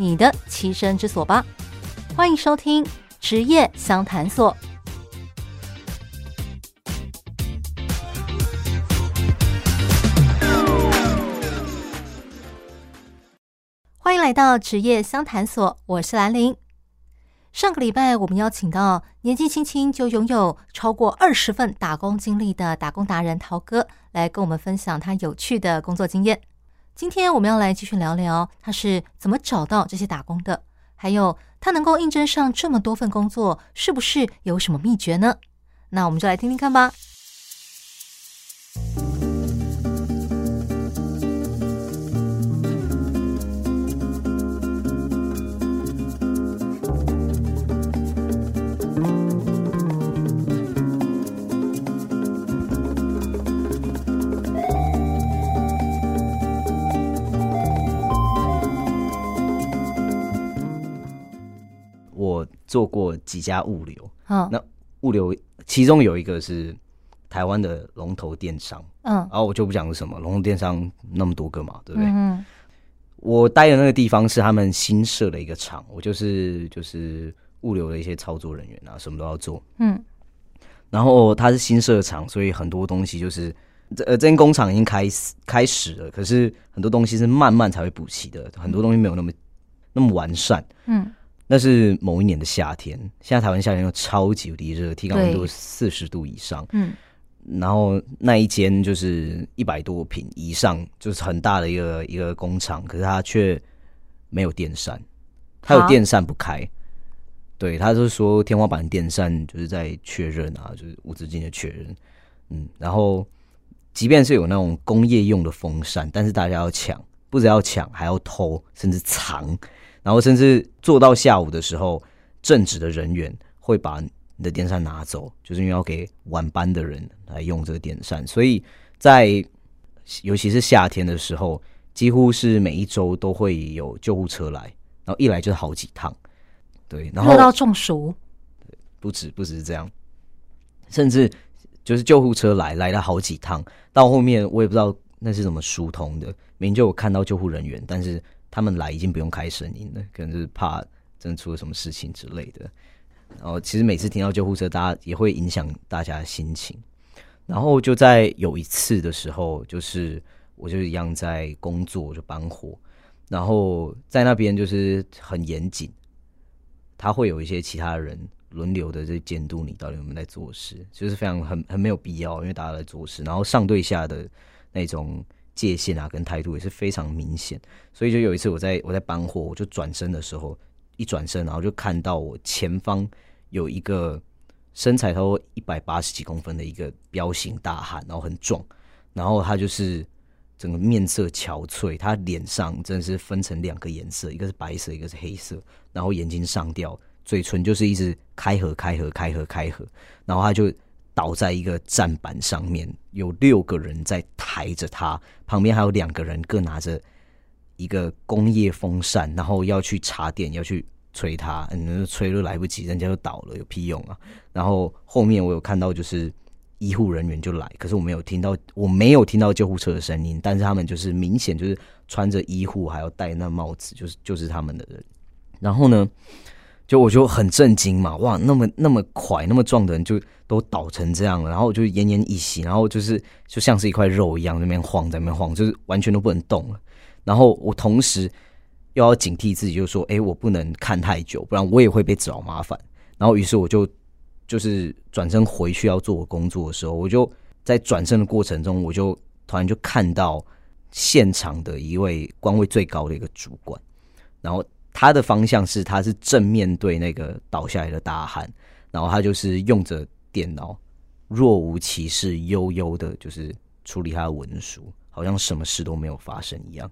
你的栖身之所吧！欢迎收听职业相谈所。欢迎来到职业相谈所，我是兰玲。上个礼拜，我们邀请到年纪轻轻就拥有超过二十份打工经历的打工达人陶哥，来跟我们分享他有趣的工作经验。今天我们要来继续聊聊他是怎么找到这些打工的，还有他能够应征上这么多份工作，是不是有什么秘诀呢？那我们就来听听看吧。做过几家物流，嗯，那物流其中有一个是台湾的龙头电商，嗯，然后我就不讲是什么龙头电商那么多个嘛，对不对？嗯，我待的那个地方是他们新设的一个厂，我就是就是物流的一些操作人员啊，什么都要做，嗯，然后它是新设厂，所以很多东西就是这呃这间工厂已经开始开始了，可是很多东西是慢慢才会补齐的，很多东西没有那么那么完善，嗯。那是某一年的夏天，现在台湾夏天又超级无敌热，体感温度四十度以上。嗯，然后那一间就是一百多坪以上，就是很大的一个一个工厂，可是它却没有电扇，它有电扇不开。对，他就是说天花板电扇就是在确认啊，就是无止境的确认。嗯，然后即便是有那种工业用的风扇，但是大家要抢，不只要抢，还要偷，甚至藏。然后甚至做到下午的时候，正职的人员会把你的电扇拿走，就是因为要给晚班的人来用这个电扇。所以在尤其是夏天的时候，几乎是每一周都会有救护车来，然后一来就是好几趟。对，然后热到中暑，不止不只是这样，甚至就是救护车来来了好几趟，到后面我也不知道那是怎么疏通的，明明就有看到救护人员，但是。他们来已经不用开声音了，可能是怕真的出了什么事情之类的。然后其实每次听到救护车，大家也会影响大家的心情。然后就在有一次的时候，就是我就一样在工作，就搬货，然后在那边就是很严谨，他会有一些其他人轮流的在监督你到底有没有在做事，就是非常很很没有必要，因为大家在做事，然后上对下的那种。界限啊，跟态度也是非常明显，所以就有一次我在我在搬货，我就转身的时候，一转身，然后就看到我前方有一个身材超过一百八十几公分的一个彪形大汉，然后很壮，然后他就是整个面色憔悴，他脸上真的是分成两个颜色，一个是白色，一个是黑色，然后眼睛上吊，嘴唇就是一直开合开合开合开合，然后他就。倒在一个站板上面，有六个人在抬着他，旁边还有两个人各拿着一个工业风扇，然后要去插电，要去吹他，嗯，吹都来不及，人家就倒了，有屁用啊！然后后面我有看到，就是医护人员就来，可是我没有听到，我没有听到救护车的声音，但是他们就是明显就是穿着医护，还要戴那帽子，就是就是他们的人。然后呢，就我就很震惊嘛，哇，那么那么快，那么壮的人就。都倒成这样了，然后就奄奄一息，然后就是就像是一块肉一样在那边晃，在那边晃，就是完全都不能动了。然后我同时又要警惕自己，就说，哎，我不能看太久，不然我也会被找麻烦。然后于是我就就是转身回去要做我工作的时候，我就在转身的过程中，我就突然就看到现场的一位官位最高的一个主管，然后他的方向是他是正面对那个倒下来的大汉，然后他就是用着。电脑若无其事，悠悠的，就是处理他的文书，好像什么事都没有发生一样。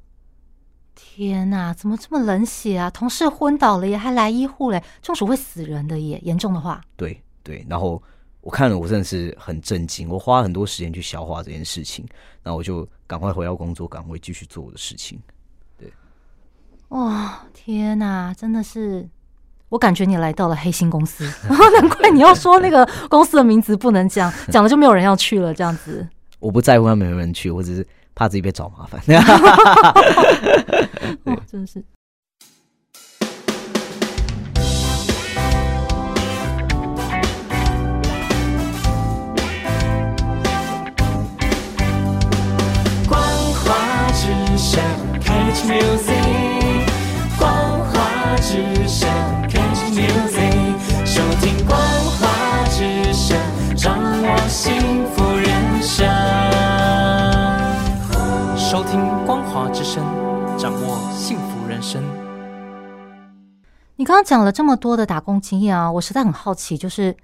天哪，怎么这么冷血啊？同事昏倒了耶还来医护嘞，中暑会死人的耶，严重的话。对对，然后我看了，我真的是很震惊，我花了很多时间去消化这件事情，然后我就赶快回到工作岗位继续做我的事情。对，哇，天哪，真的是，我感觉你来到了黑心公司，难怪你要说那个公司的名字不能讲，讲了就没有人要去了，这样子。我不在乎他没有人去，我只是。怕自己被找麻烦，哦，真的是。光华之声，Catch Music，你刚刚讲了这么多的打工经验啊，我实在很好奇，就是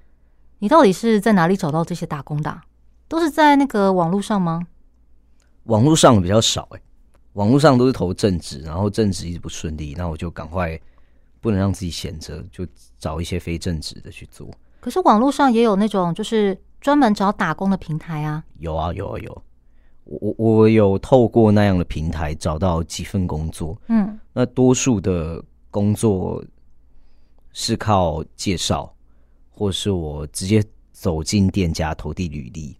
你到底是在哪里找到这些打工的？都是在那个网络上吗？网络上比较少哎、欸，网络上都是投正职，然后正职一直不顺利，那我就赶快不能让自己闲着，就找一些非正职的去做。可是网络上也有那种就是专门找打工的平台啊。有啊，有啊，有。我我有透过那样的平台找到几份工作，嗯，那多数的工作是靠介绍，或是我直接走进店家投递履历，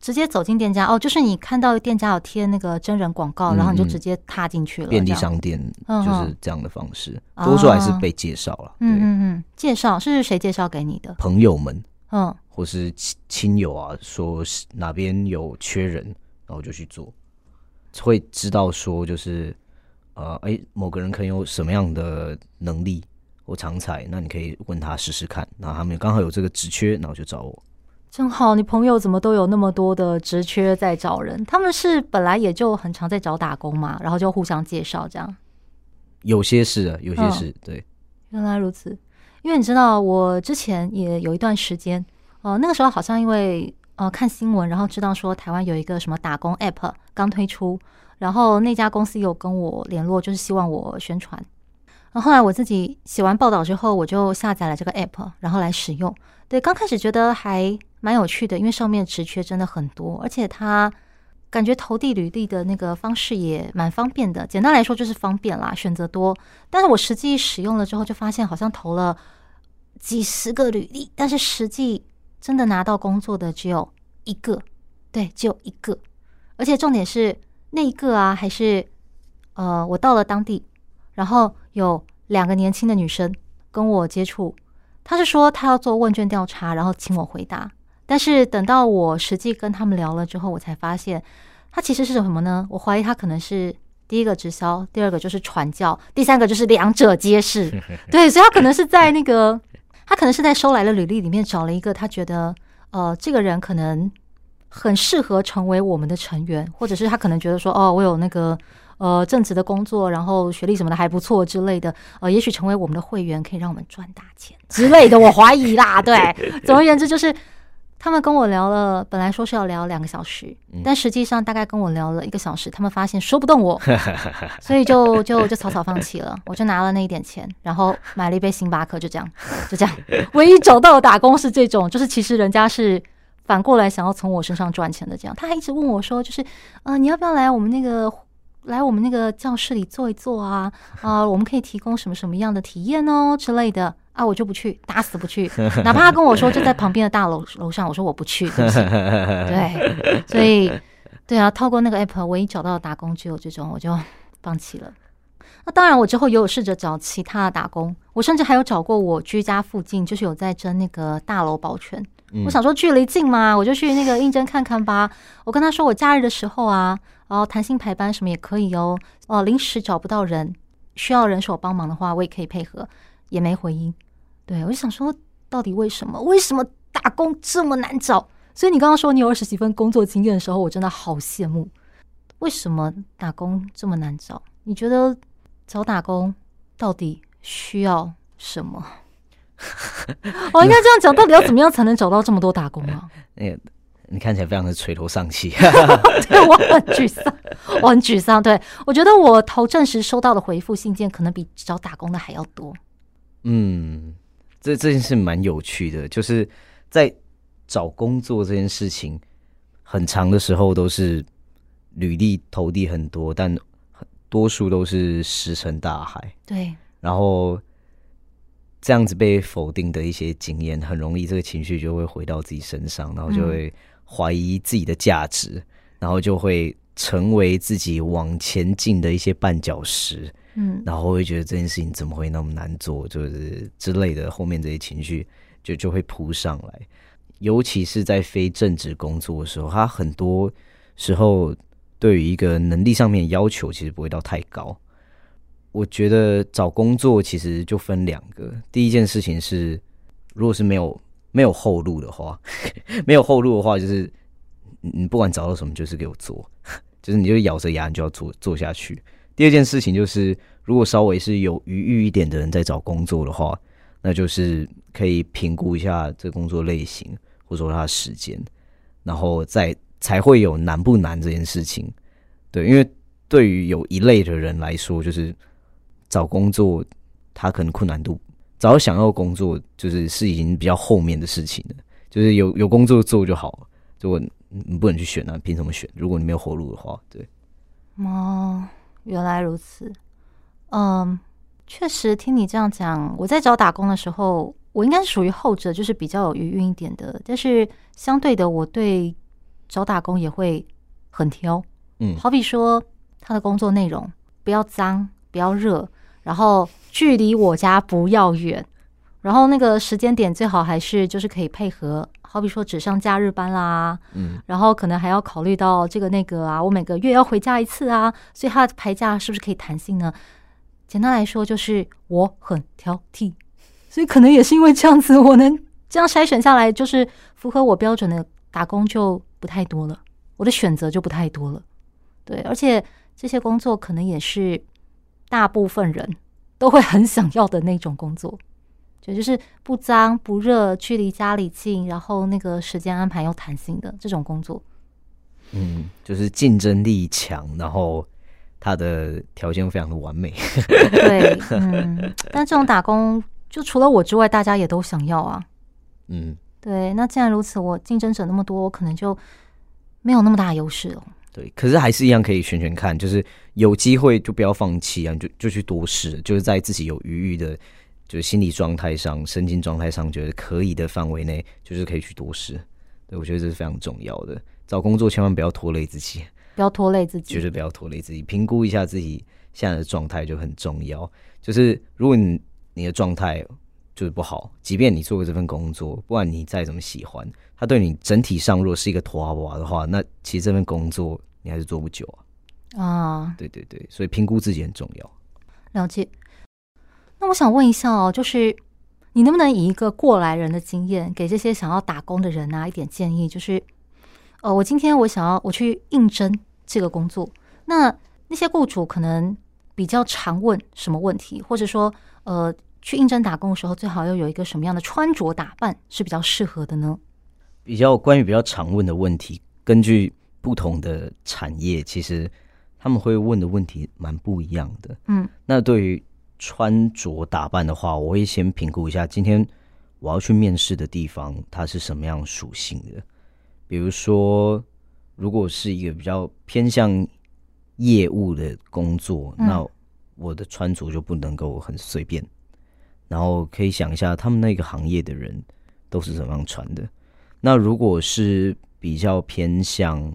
直接走进店家哦，就是你看到店家有贴那个真人广告，嗯，然后你就直接踏进去了。便利商店就是这样的方式，嗯，多数还是被介绍了。嗯嗯嗯，介绍是谁介绍给你的？朋友们。嗯，或是亲亲友啊，说是哪边有缺人，然后就去做，会知道说就是，呃，哎，某个人可能有什么样的能力或长才，那你可以问他试试看。那他们刚好有这个职缺，然后就找我。正好，你朋友怎么都有那么多的职缺在找人？他们是本来也就很常在找打工嘛，然后就互相介绍这样。有些是啊，有些是、嗯、对。原来如此。因为你知道，我之前也有一段时间，呃，那个时候好像因为呃看新闻，然后知道说台湾有一个什么打工 App 刚推出，然后那家公司有跟我联络，就是希望我宣传。然后后来我自己写完报道之后，我就下载了这个 App，然后来使用。对，刚开始觉得还蛮有趣的，因为上面职缺真的很多，而且它感觉投递履历的那个方式也蛮方便的。简单来说就是方便啦，选择多。但是我实际使用了之后，就发现好像投了。几十个履历，但是实际真的拿到工作的只有一个，对，只有一个。而且重点是那一个啊，还是呃，我到了当地，然后有两个年轻的女生跟我接触，她是说她要做问卷调查，然后请我回答。但是等到我实际跟他们聊了之后，我才发现她其实是什么呢？我怀疑她可能是第一个直销，第二个就是传教，第三个就是两者皆是。对，所以她可能是在那个。她可能是在收来的履历里面找了一个她觉得，呃，这个人可能很适合成为我们的成员，或者是他可能觉得说，哦，我有那个呃正职的工作，然后学历什么的还不错之类的，呃，也许成为我们的会员可以让我们赚大钱之类的，我怀疑啦。对，总而言之就是。他们跟我聊了，本来说是要聊两个小时，但实际上大概跟我聊了一个小时。他们发现说不动我，所以就就就草草放弃了。我就拿了那一点钱，然后买了一杯星巴克，就这样，就这样。唯一找到的打工是这种，就是其实人家是反过来想要从我身上赚钱的。这样，他还一直问我说，就是呃，你要不要来我们那个来我们那个教室里坐一坐啊？啊、呃，我们可以提供什么什么样的体验哦之类的。啊，我就不去，打死不去。哪怕他跟我说就在旁边的大楼楼上，我说我不去，对不所以对啊，透过那个 app，唯一找到的打工只有这种，我就放弃了。那当然，我之后也有试着找其他的打工，我甚至还有找过我居家附近，就是有在争那个大楼保全。我想说距离近嘛，我就去那个应征看看吧。我跟他说我假日的时候啊，然后弹性排班什么也可以哦。哦，临时找不到人，需要人手帮忙的话，我也可以配合，也没回音。对，我就想说，到底为什么？为什么打工这么难找？所以你刚刚说你有二十几份工作经验的时候，我真的好羡慕。为什么打工这么难找？你觉得找打工到底需要什么？我 应该这样讲，到底要怎么样才能找到这么多打工啊？那个你看起来非常的垂头丧气。对，我很沮丧，我很沮丧。对，我觉得我投正时收到的回复信件，可能比找打工的还要多。嗯，这这件事蛮有趣的，就是在找工作这件事情，很长的时候都是履历投递很多，但多数都是石沉大海。对，然后这样子被否定的一些经验，很容易这个情绪就会回到自己身上，然后就会怀疑自己的价值，嗯、然后就会成为自己往前进的一些绊脚石。嗯，然后会觉得这件事情怎么会那么难做，就是之类的，后面这些情绪就就会扑上来。尤其是在非正职工作的时候，他很多时候对于一个能力上面的要求其实不会到太高。我觉得找工作其实就分两个，第一件事情是，如果是没有没有后路的话，没有后路的话，就是你不管找到什么，就是给我做，就是你就咬着牙你就要做做下去。第二件事情就是，如果稍微是有余裕一点的人在找工作的话，那就是可以评估一下这工作类型，或者说他的时间，然后再才会有难不难这件事情。对，因为对于有一类的人来说，就是找工作他可能困难度，找想要工作就是是已经比较后面的事情了，就是有有工作做就好。如果你不能去选啊，凭什么选？如果你没有活路的话，对。哦。原来如此，嗯，确实听你这样讲，我在找打工的时候，我应该是属于后者，就是比较有余韵一点的。但是相对的，我对找打工也会很挑，嗯，好比说他的工作内容不要脏，不要热，然后距离我家不要远，然后那个时间点最好还是就是可以配合。好比说只上假日班啦，嗯，然后可能还要考虑到这个那个啊，我每个月要回家一次啊，所以他的排假是不是可以弹性呢？简单来说就是我很挑剔，所以可能也是因为这样子，我能这样筛选下来，就是符合我标准的打工就不太多了，我的选择就不太多了。对，而且这些工作可能也是大部分人都会很想要的那种工作。就就是不脏不热，距离家里近，然后那个时间安排又弹性的这种工作，嗯，就是竞争力强，然后他的条件非常的完美，对，嗯，但这种打工就除了我之外，大家也都想要啊，嗯，对，那既然如此，我竞争者那么多，我可能就没有那么大优势了。对，可是还是一样可以选选看，就是有机会就不要放弃啊，就就去多试，就是在自己有余裕的。就是心理状态上、身心状态上，觉得可以的范围内，就是可以去多试。对，我觉得这是非常重要的。找工作千万不要拖累自己，不要拖累自己，绝对不要拖累自己。评估一下自己现在的状态就很重要。就是如果你你的状态就是不好，即便你做过这份工作，不管你再怎么喜欢，它对你整体上如果是一个拖娃娃的话，那其实这份工作你还是做不久啊。啊，对对对，所以评估自己很重要。了解。那我想问一下哦，就是你能不能以一个过来人的经验，给这些想要打工的人啊一点建议？就是，呃，我今天我想要我去应征这个工作，那那些雇主可能比较常问什么问题，或者说，呃，去应征打工的时候，最好要有一个什么样的穿着打扮是比较适合的呢？比较关于比较常问的问题，根据不同的产业，其实他们会问的问题蛮不一样的。嗯，那对于穿着打扮的话，我会先评估一下今天我要去面试的地方，它是什么样属性的。比如说，如果是一个比较偏向业务的工作，嗯、那我的穿着就不能够很随便。然后可以想一下，他们那个行业的人都是怎么样穿的。那如果是比较偏向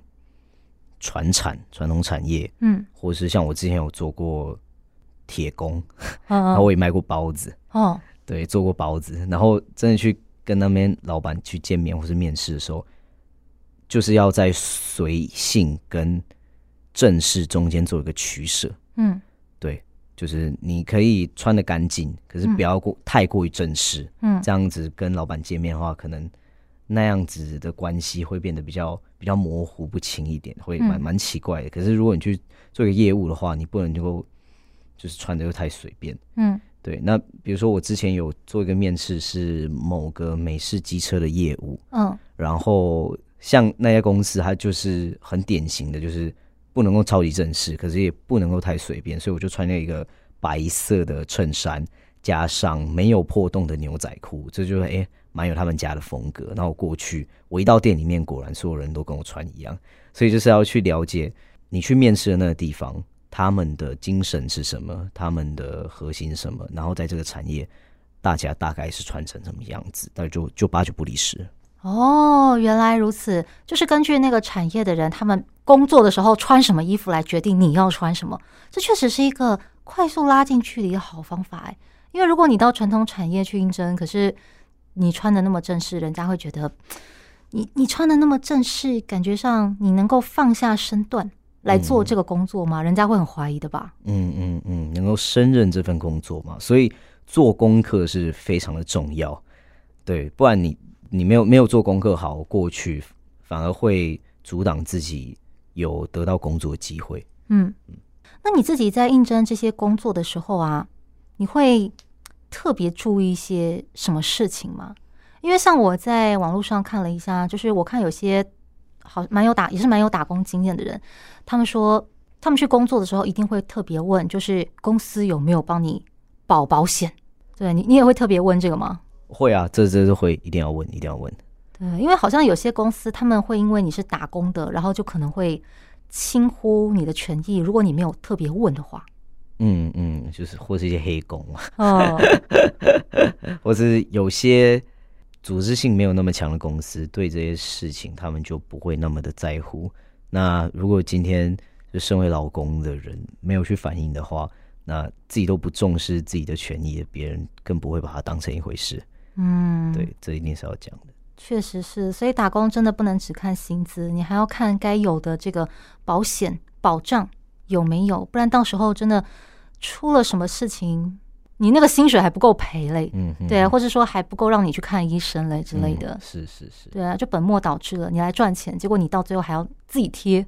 传产、传统产业，嗯，或是像我之前有做过。铁工，然后我也卖过包子，哦，对，做过包子，然后真的去跟那边老板去见面或是面试的时候，就是要在随性跟正式中间做一个取舍，嗯，对，就是你可以穿的干净，可是不要过太过于正式，嗯，这样子跟老板见面的话，可能那样子的关系会变得比较比较模糊不清一点，会蛮蛮奇怪的。可是如果你去做一个业务的话，你不能够。就是穿的又太随便，嗯，对。那比如说我之前有做一个面试，是某个美式机车的业务，嗯，然后像那家公司，它就是很典型的，就是不能够超级正式，可是也不能够太随便，所以我就穿了一个白色的衬衫，加上没有破洞的牛仔裤，这就是哎，蛮有他们家的风格。然后过去我一到店里面，果然所有人都跟我穿一样，所以就是要去了解你去面试的那个地方，他们的精神是什么，他们的核心什么，然后在这个产业。大家大概是穿成什么样子，那就就八九不离十。哦，原来如此，就是根据那个产业的人，他们工作的时候穿什么衣服来决定你要穿什么。这确实是一个快速拉近距离的好方法哎。因为如果你到传统产业去应征，可是你穿的那么正式，人家会觉得你你穿的那么正式，感觉上你能够放下身段来做这个工作吗？嗯、人家会很怀疑的吧？嗯嗯嗯，能够胜任这份工作吗？所以。做功课是非常的重要，对，不然你你没有没有做功课好，过去反而会阻挡自己有得到工作机会。嗯，那你自己在应征这些工作的时候啊，你会特别注意一些什么事情吗？因为像我在网络上看了一下，就是我看有些好蛮有打也是蛮有打工经验的人，他们说他们去工作的时候一定会特别问，就是公司有没有帮你。保保险，对你，你也会特别问这个吗？会啊，这这是会一定要问，一定要问。对，因为好像有些公司他们会因为你是打工的，然后就可能会轻忽你的权益，如果你没有特别问的话。嗯嗯，就是或是一些黑工啊，哦，或是有些组织性没有那么强的公司，对这些事情他们就不会那么的在乎。那如果今天就身为老公的人没有去反映的话，那自己都不重视自己的权益，别人更不会把它当成一回事。嗯，对，这一定是要讲的。确实是，所以打工真的不能只看薪资，你还要看该有的这个保险保障有没有，不然到时候真的出了什么事情，你那个薪水还不够赔嘞。嗯，对啊，或者说还不够让你去看医生嘞之类的。嗯，是是是，对啊，就本末倒置了。你来赚钱，结果你到最后还要自己贴。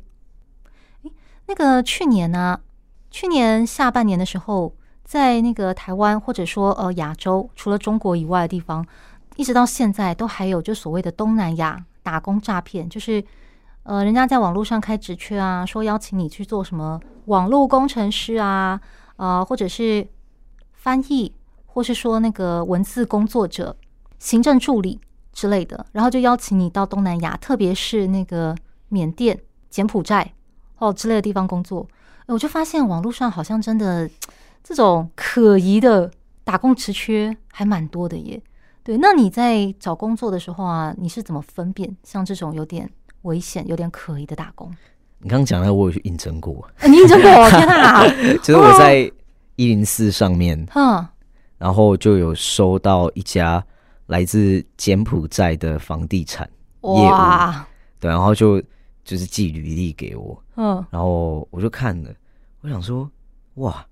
诶，那个去年呢，啊？去年下半年的时候，在那个台湾或者说呃亚洲，除了中国以外的地方，一直到现在都还有就所谓的东南亚打工诈骗，就是呃人家在网络上开职缺啊，说邀请你去做什么网络工程师啊，呃或者是翻译，或是说那个文字工作者、行政助理之类的，然后就邀请你到东南亚，特别是那个缅甸、柬埔寨哦之类的地方工作。我就发现网络上好像真的这种可疑的打工职缺还蛮多的耶。对，那你在找工作的时候啊，你是怎么分辨像这种有点危险、有点可疑的打工？你刚刚讲的，我有去应征过。你应征过？天哪！就是我在一零四上面，嗯，然后就有收到一家来自柬埔寨的房地产业务，对，然后就。就是寄履历给我，嗯，然后我就看了，我想说，哇，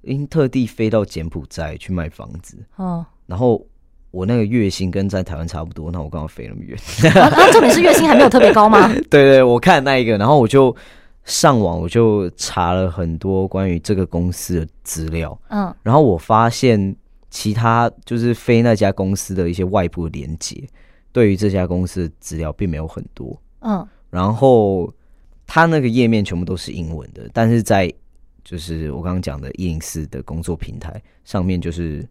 因特地飞到柬埔寨去卖房子，嗯，然后我那个月薪跟在台湾差不多，那我刚好飞那么远，啊，啊，重点是月薪还没有特别高吗？对，对对，我看那一个，然后我就上网，我就查了很多关于这个公司的资料，嗯，然后我发现其他就是飞那家公司的一些外部的连接，对于这家公司的资料并没有很多，嗯。然后它那个页面全部都是英文的，但是在就是我刚刚讲的 ins 的工作平台上面，就是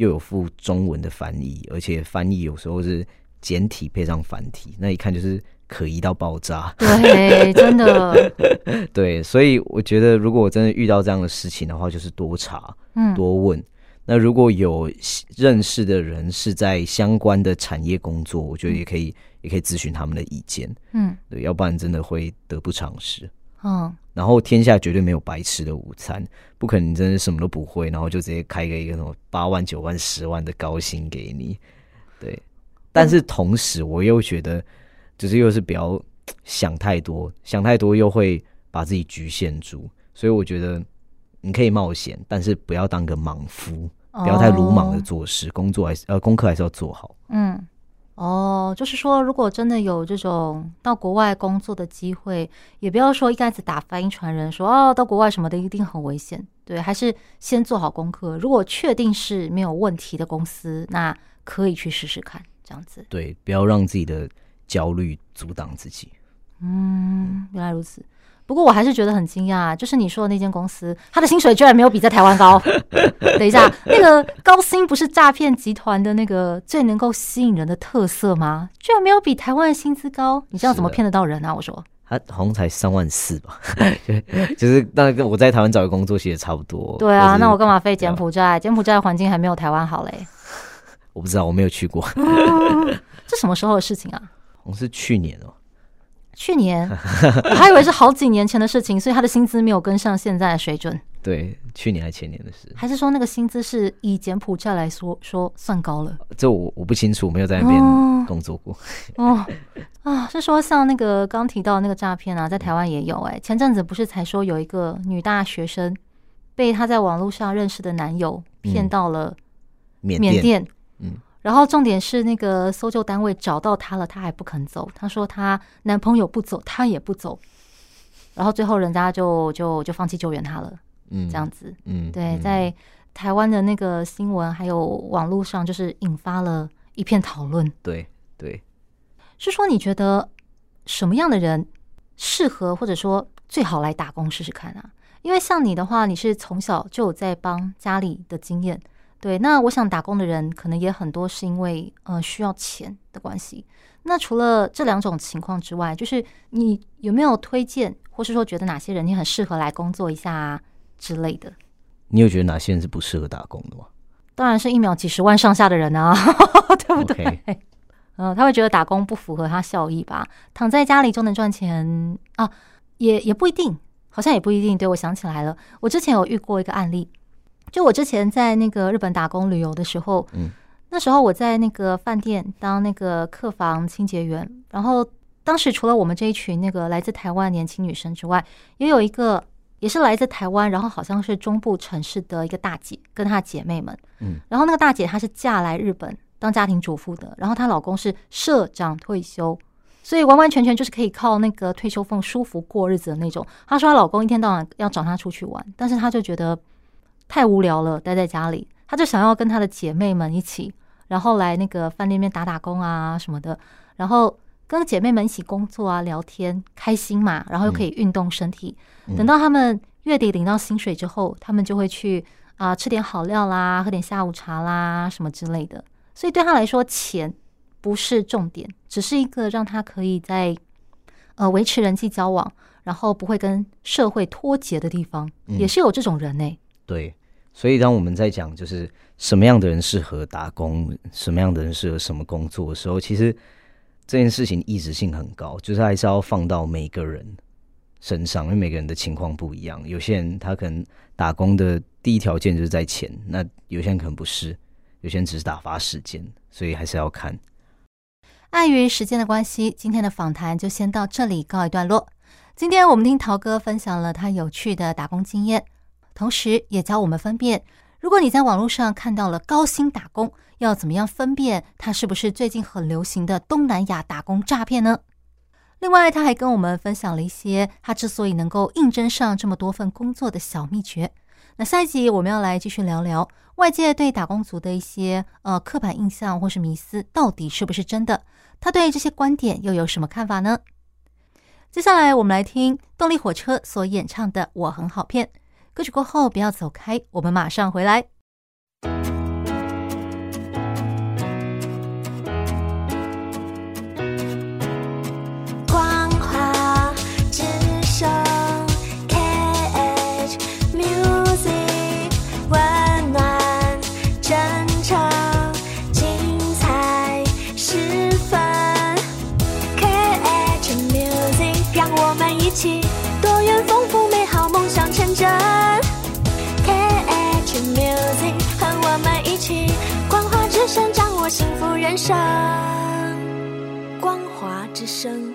又有附中文的翻译，而且翻译有时候是简体配上繁体，那一看就是可疑到爆炸。对，真的。对，所以我觉得如果我真的遇到这样的事情的话，就是多查，嗯，多问。那如果有认识的人是在相关的产业工作，我觉得也可以。也可以咨询他们的意见，嗯，对，要不然真的会得不偿失，嗯。然后天下绝对没有白吃的午餐，不可能真的什么都不会，然后就直接开个一个什么八万、九万、十万的高薪给你，对。但是同时，我又觉得，就是又是不要想太多，想太多又会把自己局限住。所以我觉得你可以冒险，但是不要当个莽夫，不要太鲁莽的做事，工作还是呃功课还是要做好，嗯。哦，就是说，如果真的有这种到国外工作的机会，也不要说一竿子打翻一船人，说哦，到国外什么的一定很危险。对，还是先做好功课。如果确定是没有问题的公司，那可以去试试看，这样子。对，不要让自己的焦虑阻挡自己。嗯，原来如此。不过我还是觉得很惊讶，就是你说的那间公司，他的薪水居然没有比在台湾高。等一下，那个高薪不是诈骗集团的那个最能够吸引人的特色吗？居然没有比台湾的薪资高，你这样怎么骗得到人啊？我说，他好像才三万四吧，就是那个我在台湾找的工作其实也差不多。对啊，那我干嘛飞柬埔寨？柬埔寨环境还没有台湾好嘞。我不知道，我没有去过。这什么时候的事情啊？我是去年哦。去年，我还以为是好几年前的事情，所以他的薪资没有跟上现在的水准。对，去年还前年的事，还是说那个薪资是以柬埔寨来说说算高了？这我我不清楚，没有在那边工作过。哦，哦啊，是说像那个刚提到那个诈骗啊，在台湾也有哎、欸。前阵子不是才说有一个女大学生被她在网络上认识的男友骗到了缅甸，缅甸，嗯。然后重点是那个搜救单位找到她了，她还不肯走。她说她男朋友不走，她也不走。然后最后人家就就就放弃救援她了。嗯，这样子。嗯，对，在台湾的那个新闻还有网络上，就是引发了一片讨论。对对，是说你觉得什么样的人适合或者说最好来打工试试看啊？因为像你的话，你是从小就有在帮家里的经验。对，那我想打工的人可能也很多，是因为呃需要钱的关系。那除了这两种情况之外，就是你有没有推荐，或是说觉得哪些人你很适合来工作一下啊之类的？你有觉得哪些人是不适合打工的吗？当然是一秒几十万上下的人啊，对不对？嗯 他会觉得打工不符合他效益吧？躺在家里就能赚钱啊，也也不一定，好像也不一定。对，我想起来了，我之前有遇过一个案例。就我之前在那个日本打工旅游的时候，嗯，那时候我在那个饭店当那个客房清洁员，然后当时除了我们这一群那个来自台湾年轻女生之外，也有一个也是来自台湾，然后好像是中部城市的一个大姐跟她姐妹们，嗯，然后那个大姐她是嫁来日本当家庭主妇的，然后她老公是社长退休，所以完完全全就是可以靠那个退休俸舒服过日子的那种。她说她老公一天到晚要找她出去玩，但是她就觉得。太无聊了，待在家里，他就想要跟他的姐妹们一起，然后来那个饭店里面打打工啊什么的，然后跟姐妹们一起工作啊，聊天，开心嘛，然后又可以运动身体。嗯、等到他们月底领到薪水之后，他们就会去啊、呃、吃点好料啦，喝点下午茶啦什么之类的。所以对他来说，钱不是重点，只是一个让他可以在呃维持人际交往，然后不会跟社会脱节的地方，嗯、也是有这种人呢、欸。对。所以，当我们在讲就是什么样的人适合打工，什么样的人适合什么工作的时候，其实这件事情异质性很高，就是还是要放到每个人身上，因为每个人的情况不一样。有些人他可能打工的第一条件就是在钱，那有些人可能不是，有些人只是打发时间，所以还是要看。碍于时间的关系，今天的访谈就先到这里告一段落。今天我们听陶哥分享了他有趣的打工经验。同时也教我们分辨，如果你在网络上看到了高薪打工，要怎么样分辨它是不是最近很流行的东南亚打工诈骗呢？另外，他还跟我们分享了一些他之所以能够应征上这么多份工作的小秘诀。那下一集我们要来继续聊聊外界对打工族的一些呃刻板印象或是迷思，到底是不是真的？他对这些观点又有什么看法呢？接下来我们来听动力火车所演唱的《我很好骗》。歌曲过后，不要走开，我们马上回来。人生，光华之声。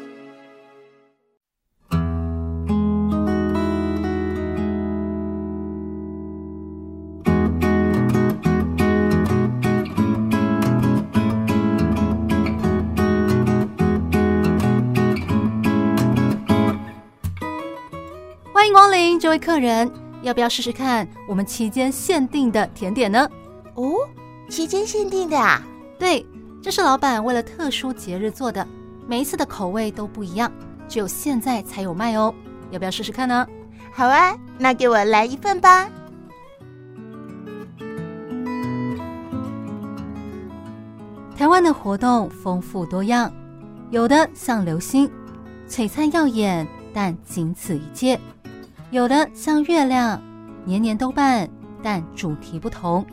欢迎光临，这位客人，要不要试试看我们期间限定的甜点呢？哦，期间限定的啊？对，这是老板为了特殊节日做的，每一次的口味都不一样，只有现在才有卖哦。要不要试试看呢？好啊，那给我来一份吧。台湾的活动丰富多样，有的像流星，璀璨耀眼，但仅此一届；有的像月亮，年年都办，但主题不同。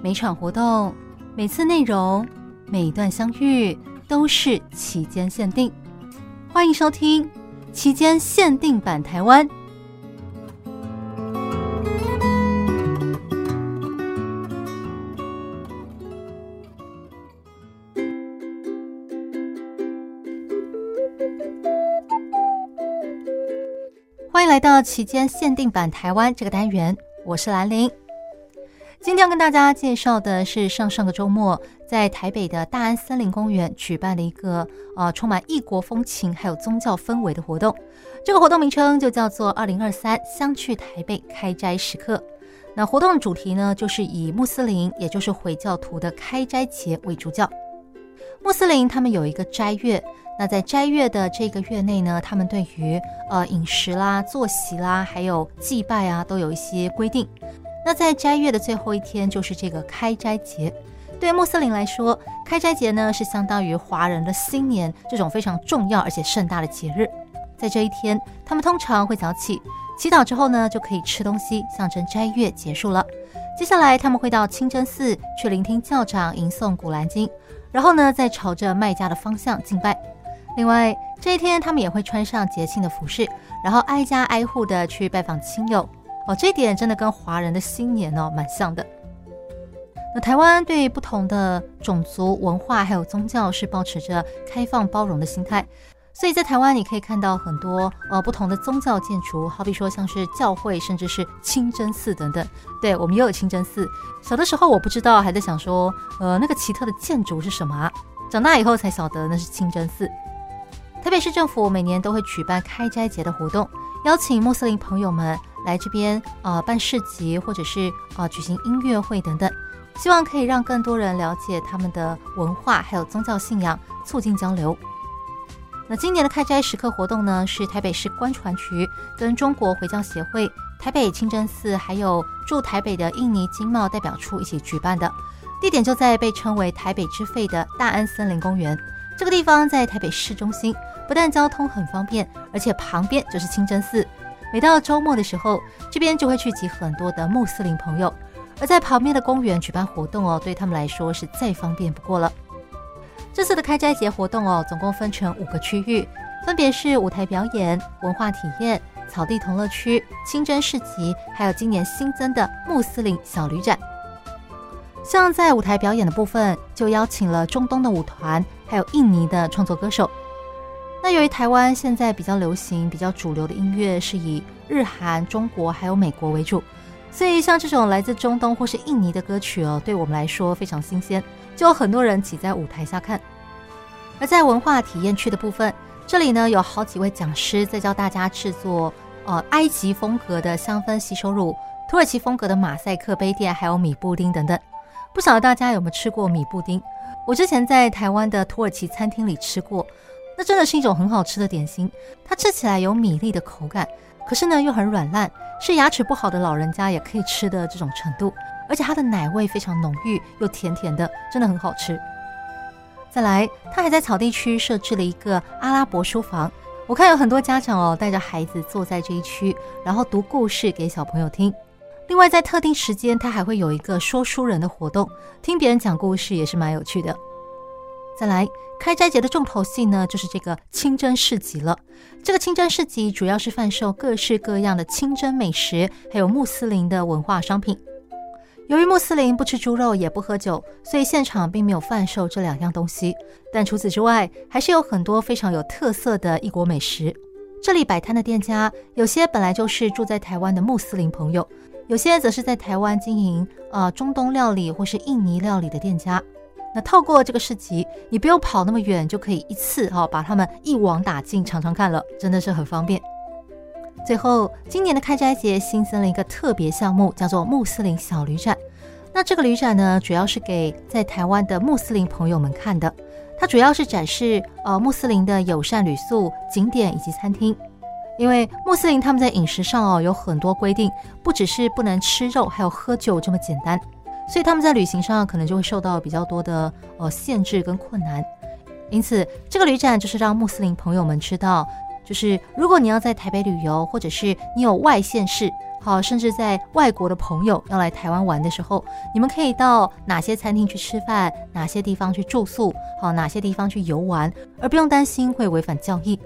每场活动、每次内容、每一段相遇，都是期间限定。欢迎收听期间限定版台湾。欢迎来到期间限定版台湾这个单元，我是兰陵。今天要跟大家介绍的是上上个周末在台北的大安森林公园举办了一个呃充满异国风情还有宗教氛围的活动。这个活动名称就叫做“二零二三相聚台北开斋时刻”。那活动的主题呢，就是以穆斯林也就是回教徒的开斋节为主角。穆斯林他们有一个斋月。那在斋月的这个月内呢，他们对于呃饮食啦、作息啦，还有祭拜啊，都有一些规定。那在斋月的最后一天，就是这个开斋节。对穆斯林来说，开斋节呢是相当于华人的新年这种非常重要而且盛大的节日。在这一天，他们通常会早起祈祷之后呢，就可以吃东西，象征斋月结束了。接下来，他们会到清真寺去聆听教长吟诵古兰经，然后呢，再朝着麦加的方向敬拜。另外，这一天他们也会穿上节庆的服饰，然后挨家挨户的去拜访亲友。哦，这点真的跟华人的新年哦蛮像的。台湾对不同的种族文化还有宗教是保持着开放包容的心态，所以在台湾你可以看到很多呃不同的宗教建筑，好比说像是教会，甚至是清真寺等等。对，我们也有清真寺。小的时候我不知道，还在想说，呃，那个奇特的建筑是什么啊？长大以后才晓得那是清真寺。台北市政府每年都会举办开斋节的活动，邀请穆斯林朋友们来这边呃办市集，或者是呃举行音乐会等等，希望可以让更多人了解他们的文化还有宗教信仰，促进交流。那今年的开斋时刻活动呢，是台北市观船局跟中国回教协会、台北清真寺还有驻台北的印尼经贸代表处一起举办的，地点就在被称为台北之肺的大安森林公园。这个地方在台北市中心，不但交通很方便，而且旁边就是清真寺。每到周末的时候，这边就会聚集很多的穆斯林朋友。而在旁边的公园举办活动哦，对他们来说是再方便不过了。这次的开斋节活动哦，总共分成五个区域，分别是舞台表演、文化体验、草地同乐区、清真市集，还有今年新增的穆斯林小旅展。像在舞台表演的部分，就邀请了中东的舞团，还有印尼的创作歌手。那由于台湾现在比较流行、比较主流的音乐是以日韩、中国还有美国为主，所以像这种来自中东或是印尼的歌曲哦，对我们来说非常新鲜，就有很多人挤在舞台下看。而在文化体验区的部分，这里呢有好几位讲师在教大家制作呃埃及风格的香氛洗手乳、土耳其风格的马赛克杯垫，还有米布丁等等。不晓得大家有没有吃过米布丁？我之前在台湾的土耳其餐厅里吃过，那真的是一种很好吃的点心。它吃起来有米粒的口感，可是呢又很软烂，是牙齿不好的老人家也可以吃的这种程度。而且它的奶味非常浓郁，又甜甜的，真的很好吃。再来，它还在草地区设置了一个阿拉伯书房，我看有很多家长哦带着孩子坐在这一区，然后读故事给小朋友听。另外，在特定时间，他还会有一个说书人的活动，听别人讲故事也是蛮有趣的。再来，开斋节的重头戏呢，就是这个清真市集了。这个清真市集主要是贩售各式各样的清真美食，还有穆斯林的文化商品。由于穆斯林不吃猪肉，也不喝酒，所以现场并没有贩售这两样东西。但除此之外，还是有很多非常有特色的异国美食。这里摆摊的店家，有些本来就是住在台湾的穆斯林朋友。有些则是在台湾经营呃中东料理或是印尼料理的店家，那透过这个市集，你不用跑那么远，就可以一次哈、哦、把他们一网打尽，尝尝看了，真的是很方便。最后，今年的开斋节新增了一个特别项目，叫做穆斯林小旅展。那这个旅展呢，主要是给在台湾的穆斯林朋友们看的。它主要是展示呃穆斯林的友善旅宿、景点以及餐厅。因为穆斯林他们在饮食上哦有很多规定，不只是不能吃肉，还有喝酒这么简单，所以他们在旅行上可能就会受到比较多的呃限制跟困难。因此，这个旅展就是让穆斯林朋友们知道，就是如果你要在台北旅游，或者是你有外县市，好，甚至在外国的朋友要来台湾玩的时候，你们可以到哪些餐厅去吃饭，哪些地方去住宿，好，哪些地方去游玩，而不用担心会违反教义。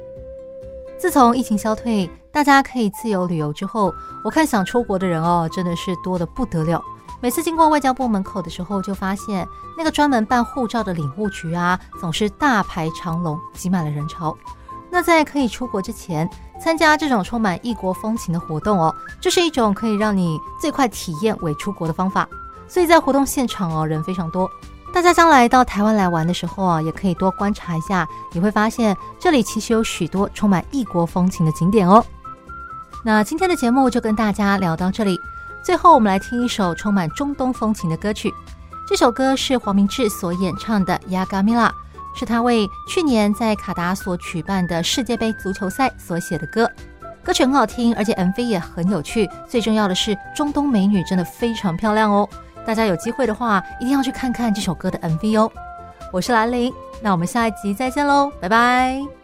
自从疫情消退，大家可以自由旅游之后，我看想出国的人哦，真的是多得不得了。每次经过外交部门口的时候，就发现那个专门办护照的领务局啊，总是大排长龙，挤满了人潮。那在可以出国之前，参加这种充满异国风情的活动哦，这是一种可以让你最快体验伪出国的方法。所以在活动现场哦，人非常多。大家将来到台湾来玩的时候啊，也可以多观察一下，你会发现这里其实有许多充满异国风情的景点哦。那今天的节目就跟大家聊到这里，最后我们来听一首充满中东风情的歌曲。这首歌是黄明志所演唱的《Yagamila》，是他为去年在卡达所举办的世界杯足球赛所写的歌。歌曲很好听，而且 MV 也很有趣，最重要的是中东美女真的非常漂亮哦。大家有机会的话，一定要去看看这首歌的 MV 哦。我是兰陵，那我们下一集再见喽，拜拜。